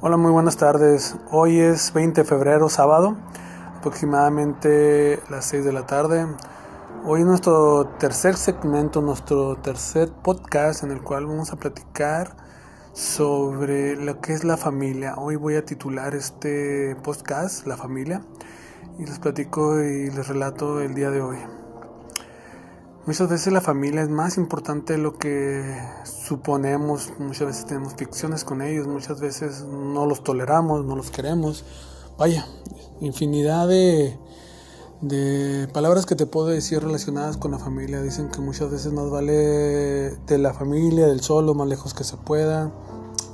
Hola, muy buenas tardes. Hoy es 20 de febrero, sábado, aproximadamente las 6 de la tarde. Hoy es nuestro tercer segmento, nuestro tercer podcast en el cual vamos a platicar sobre lo que es la familia. Hoy voy a titular este podcast La familia y les platico y les relato el día de hoy. Muchas veces la familia es más importante de lo que suponemos, muchas veces tenemos ficciones con ellos, muchas veces no los toleramos, no los queremos. Vaya, infinidad de, de palabras que te puedo decir relacionadas con la familia. Dicen que muchas veces nos vale de la familia, del solo, más lejos que se pueda.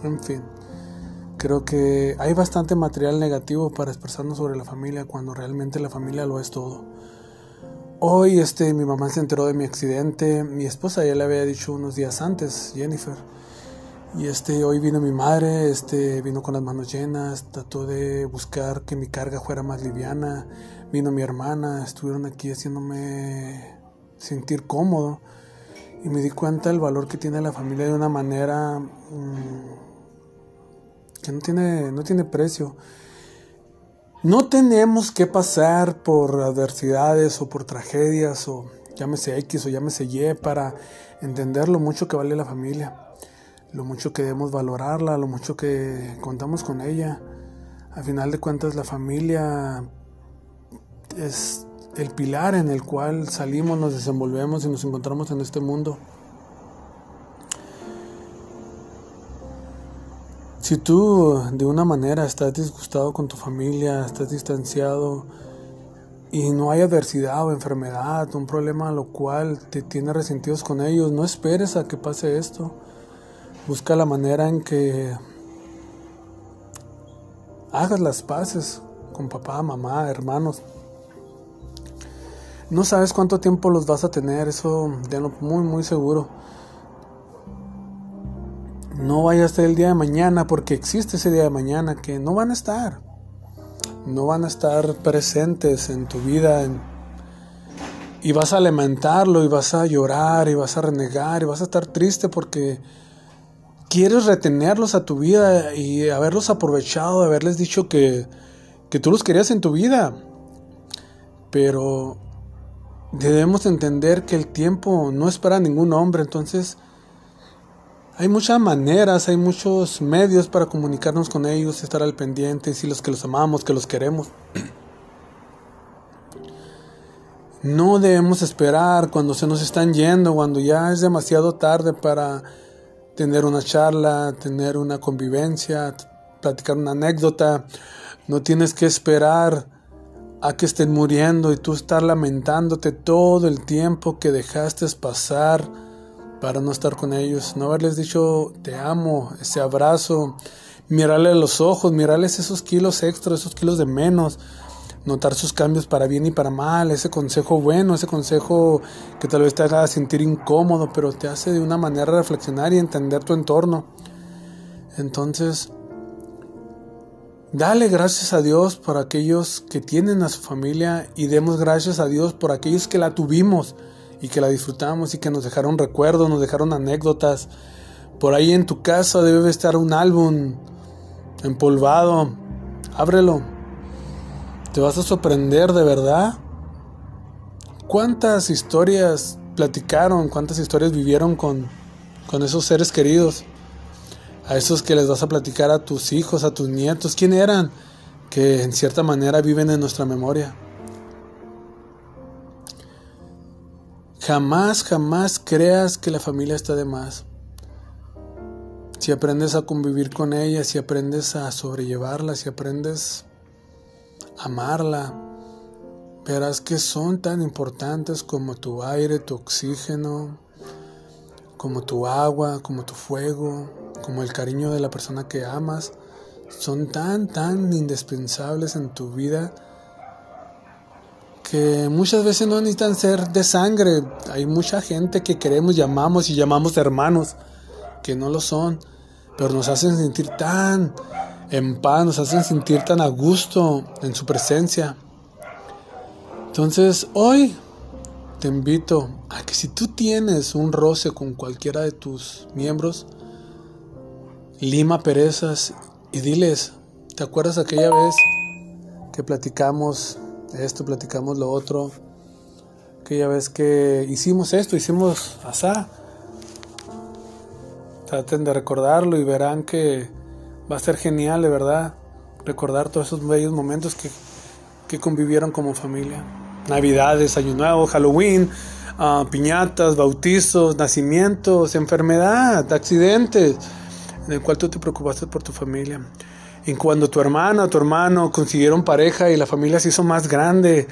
En fin, creo que hay bastante material negativo para expresarnos sobre la familia cuando realmente la familia lo es todo. Hoy este, mi mamá se enteró de mi accidente, mi esposa ya le había dicho unos días antes, Jennifer. Y este, hoy vino mi madre, este, vino con las manos llenas, trató de buscar que mi carga fuera más liviana. Vino mi hermana, estuvieron aquí haciéndome sentir cómodo. Y me di cuenta del valor que tiene la familia de una manera mmm, que no tiene, no tiene precio. No tenemos que pasar por adversidades o por tragedias o llámese X o llámese Y para entender lo mucho que vale la familia, lo mucho que debemos valorarla, lo mucho que contamos con ella. A final de cuentas la familia es el pilar en el cual salimos, nos desenvolvemos y nos encontramos en este mundo. Si tú de una manera estás disgustado con tu familia, estás distanciado y no hay adversidad o enfermedad, un problema lo cual te tiene resentidos con ellos, no esperes a que pase esto. Busca la manera en que hagas las paces con papá, mamá, hermanos. No sabes cuánto tiempo los vas a tener, eso tenlo muy muy seguro. No vaya a ser el día de mañana porque existe ese día de mañana que no van a estar. No van a estar presentes en tu vida. y vas a lamentarlo y vas a llorar y vas a renegar y vas a estar triste porque quieres retenerlos a tu vida y haberlos aprovechado, haberles dicho que, que tú los querías en tu vida. Pero debemos entender que el tiempo no es para ningún hombre, entonces hay muchas maneras, hay muchos medios para comunicarnos con ellos, estar al pendiente, si los que los amamos, que los queremos. No debemos esperar cuando se nos están yendo, cuando ya es demasiado tarde para tener una charla, tener una convivencia, platicar una anécdota. No tienes que esperar a que estén muriendo y tú estar lamentándote todo el tiempo que dejaste pasar para no estar con ellos, no haberles dicho te amo, ese abrazo, mirarle a los ojos, mirarles esos kilos extra, esos kilos de menos, notar sus cambios para bien y para mal, ese consejo bueno, ese consejo que tal vez te haga sentir incómodo, pero te hace de una manera reflexionar y entender tu entorno. Entonces, dale gracias a Dios por aquellos que tienen a su familia y demos gracias a Dios por aquellos que la tuvimos y que la disfrutamos y que nos dejaron recuerdos, nos dejaron anécdotas. Por ahí en tu casa debe estar un álbum empolvado. Ábrelo. Te vas a sorprender de verdad. ¿Cuántas historias platicaron? ¿Cuántas historias vivieron con, con esos seres queridos? A esos que les vas a platicar a tus hijos, a tus nietos. ¿Quién eran? Que en cierta manera viven en nuestra memoria. Jamás, jamás creas que la familia está de más. Si aprendes a convivir con ella, si aprendes a sobrellevarla, si aprendes a amarla, verás que son tan importantes como tu aire, tu oxígeno, como tu agua, como tu fuego, como el cariño de la persona que amas. Son tan, tan indispensables en tu vida que muchas veces no necesitan ser de sangre. Hay mucha gente que queremos, llamamos y llamamos hermanos, que no lo son, pero nos hacen sentir tan en paz, nos hacen sentir tan a gusto en su presencia. Entonces, hoy te invito a que si tú tienes un roce con cualquiera de tus miembros, lima perezas y diles, ¿te acuerdas aquella vez que platicamos esto, platicamos lo otro? Aquella vez que hicimos esto, hicimos asá. Traten de recordarlo y verán que va a ser genial, de verdad, recordar todos esos bellos momentos que, que convivieron como familia. Navidades, Año Nuevo, Halloween, uh, piñatas, bautizos, nacimientos, enfermedad, accidentes, en el cual tú te preocupaste por tu familia. Y cuando tu hermana o tu hermano consiguieron pareja y la familia se hizo más grande,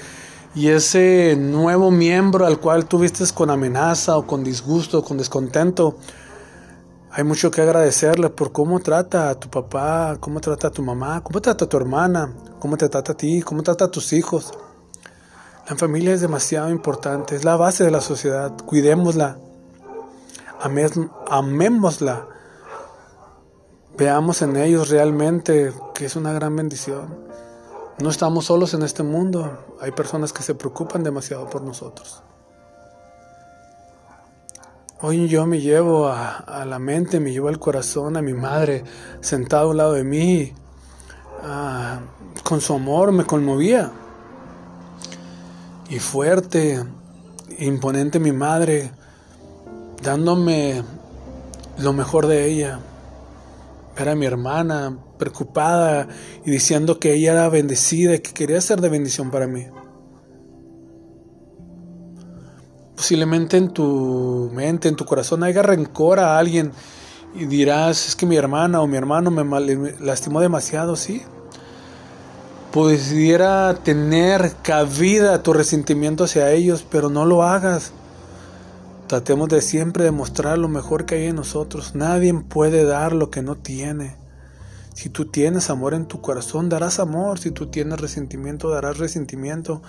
y ese nuevo miembro al cual tú vistes con amenaza o con disgusto o con descontento, hay mucho que agradecerle por cómo trata a tu papá, cómo trata a tu mamá, cómo trata a tu hermana, cómo te trata a ti, cómo trata a tus hijos. La familia es demasiado importante, es la base de la sociedad. Cuidémosla, amémosla, veamos en ellos realmente que es una gran bendición. No estamos solos en este mundo, hay personas que se preocupan demasiado por nosotros. Hoy yo me llevo a, la mente, me llevo al corazón a mi madre sentada a un lado de mí, con su amor me conmovía y fuerte, imponente mi madre, dándome lo mejor de ella. Era mi hermana, preocupada y diciendo que ella era bendecida y que quería ser de bendición para mí. Posiblemente en tu mente, en tu corazón, haya rencor a alguien y dirás, es que mi hermana o mi hermano me lastimó demasiado, sí pudiera tener cabida tu resentimiento hacia ellos, pero no lo hagas. Tratemos de siempre demostrar lo mejor que hay en nosotros. Nadie puede dar lo que no tiene. Si tú tienes amor en tu corazón, darás amor. Si tú tienes resentimiento, darás resentimiento.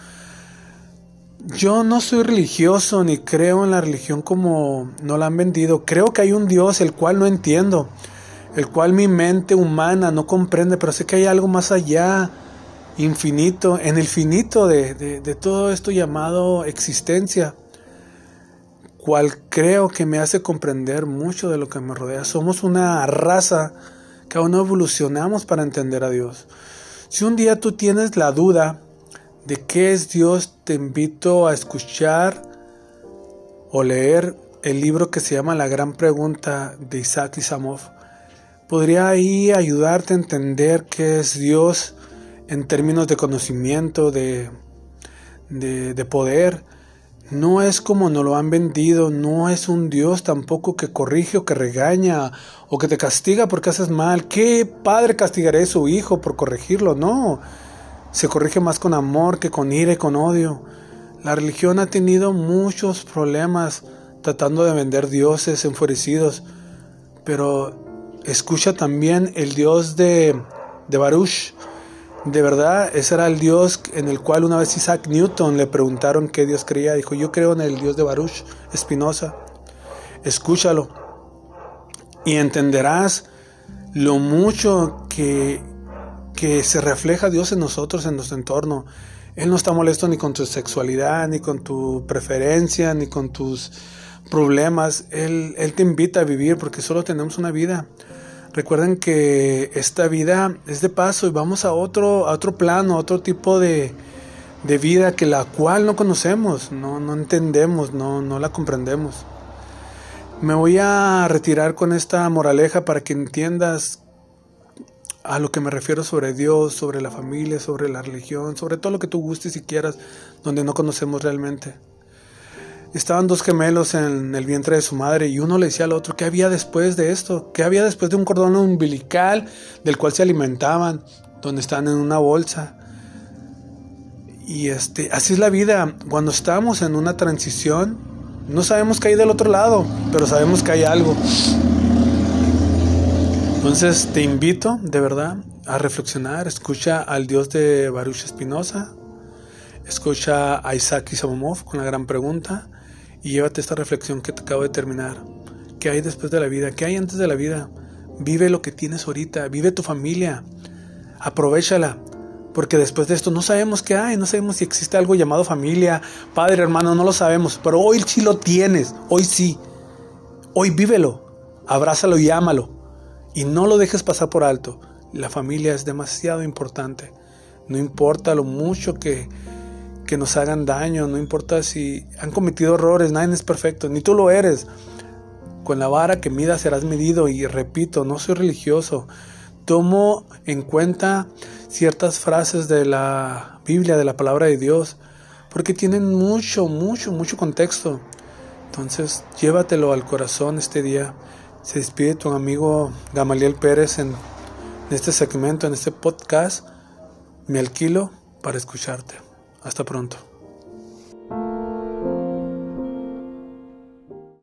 Yo no soy religioso ni creo en la religión como no la han vendido. Creo que hay un Dios el cual no entiendo, el cual mi mente humana no comprende, pero sé que hay algo más allá infinito, en el finito de, todo esto llamado existencia, cual creo que me hace comprender mucho de lo que me rodea. Somos una raza que aún no evolucionamos para entender a Dios. Si un día tú tienes la duda de qué es Dios, te invito a escuchar o leer el libro que se llama La Gran Pregunta de Isaac Isamov. Podría ahí ayudarte a entender qué es Dios en términos de conocimiento, de, de, poder. No es como nos lo han vendido, no es un Dios tampoco que corrige o que regaña o que te castiga porque haces mal. ¿Qué padre castigaré a su hijo por corregirlo? No, se corrige más con amor que con ira y con odio. La religión ha tenido muchos problemas tratando de vender dioses enfurecidos, pero escucha también el Dios de, de Baruch, de verdad, ese era el Dios en el cual una vez Isaac Newton le preguntaron qué Dios creía. Dijo, yo creo en el Dios de Baruch Espinosa. Escúchalo y entenderás lo mucho que, que se refleja Dios en nosotros, en nuestro entorno. Él no está molesto ni con tu sexualidad, ni con tu preferencia, ni con tus problemas. Él, él te invita a vivir porque solo tenemos una vida. Recuerden que esta vida es de paso y vamos a otro, a otro plano, a otro tipo de, vida que la cual no conocemos, no, no entendemos, no, no la comprendemos. Me voy a retirar con esta moraleja para que entiendas a lo que me refiero sobre Dios, sobre la familia, sobre la religión, sobre todo lo que tú gustes y quieras, donde no conocemos realmente. Estaban dos gemelos en el vientre de su madre y uno le decía al otro qué había después de esto, qué había después de un cordón umbilical del cual se alimentaban, donde están en una bolsa. Y este, así es la vida. Cuando estamos en una transición, no sabemos qué hay del otro lado, pero sabemos que hay algo. Entonces te invito de verdad a reflexionar, escucha al Dios de Baruch Espinosa, escucha a Isaac Isabomov con la gran pregunta y llévate esta reflexión que te acabo de terminar. ¿Qué hay después de la vida? ¿Qué hay antes de la vida? Vive lo que tienes ahorita, vive tu familia, aprovechala, porque después de esto no sabemos qué hay, no sabemos si existe algo llamado familia, padre, hermano, no lo sabemos, pero hoy sí lo tienes, hoy sí, hoy vívelo, abrázalo y ámalo, y no lo dejes pasar por alto. La familia es demasiado importante. No importa lo mucho que, que nos hagan daño, no importa si han cometido errores, nadie es perfecto, ni tú lo eres. Con la vara que midas serás medido y repito, no soy religioso. Tomo en cuenta ciertas frases de la Biblia, de la palabra de Dios, porque tienen mucho, mucho, mucho contexto. Entonces, llévatelo al corazón este día. Se despide tu amigo Gamaliel Pérez en este segmento, en este podcast. Me alquilo para escucharte. Hasta pronto.